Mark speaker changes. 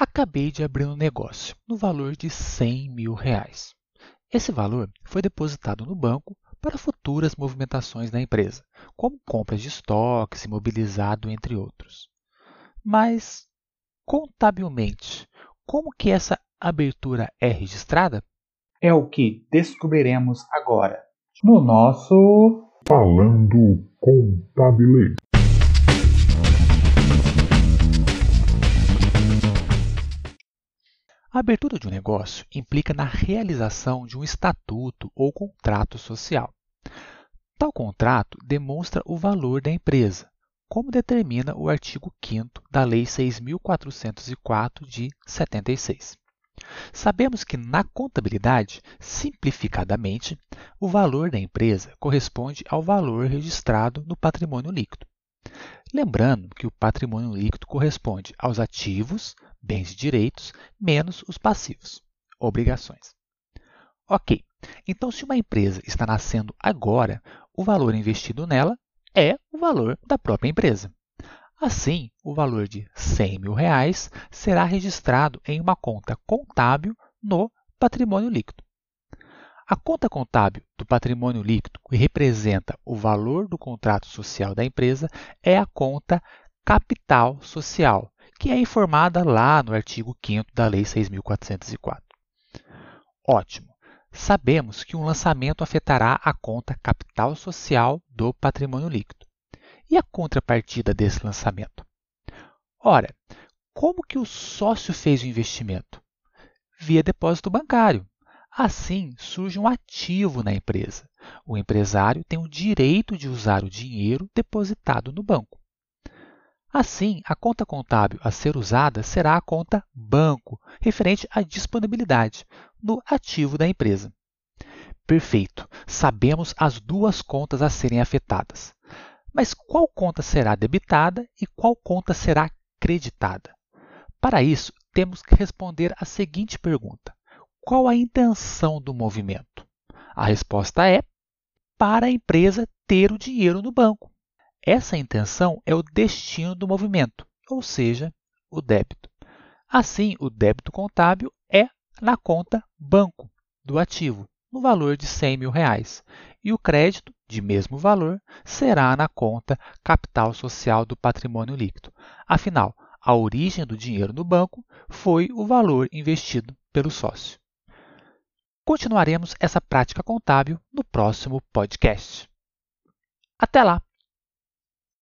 Speaker 1: Acabei de abrir um negócio no valor de 100 mil reais. Esse valor foi depositado no banco para futuras movimentações da empresa, como compras de estoques, imobilizado, entre outros. Mas, contabilmente, como que essa abertura é registrada?
Speaker 2: É o que descobriremos agora no nosso
Speaker 3: Falando Contabilês.
Speaker 1: A abertura de um negócio implica na realização de um estatuto ou contrato social. Tal contrato demonstra o valor da empresa, como determina o artigo 5 da Lei 6.404 de 76. Sabemos que na contabilidade, simplificadamente, o valor da empresa corresponde ao valor registrado no patrimônio líquido. Lembrando que o patrimônio líquido corresponde aos ativos, bens e direitos, menos os passivos, obrigações. Ok, então se uma empresa está nascendo agora, o valor investido nela é o valor da própria empresa. Assim, o valor de 100 mil reais será registrado em uma conta contábil no patrimônio líquido. A conta contábil do patrimônio líquido, que representa o valor do contrato social da empresa, é a conta capital social, que é informada lá no artigo 5 da Lei 6.404. Ótimo! Sabemos que um lançamento afetará a conta capital social do patrimônio líquido. E a contrapartida desse lançamento? Ora, como que o sócio fez o investimento? Via depósito bancário. Assim, surge um ativo na empresa. O empresário tem o direito de usar o dinheiro depositado no banco. Assim, a conta contábil a ser usada será a conta banco, referente à disponibilidade no ativo da empresa. Perfeito, sabemos as duas contas a serem afetadas. Mas qual conta será debitada e qual conta será creditada? Para isso, temos que responder a seguinte pergunta: Qual a intenção do movimento? A resposta é para a empresa ter o dinheiro no banco. Essa intenção é o destino do movimento, ou seja, o débito. Assim, o débito contábil é na conta banco do ativo, no valor de 100 mil reais, e o crédito, de mesmo valor, será na conta capital social do patrimônio líquido. Afinal, a origem do dinheiro no banco foi o valor investido pelo sócio. Continuaremos essa prática contábil no próximo podcast. Até lá!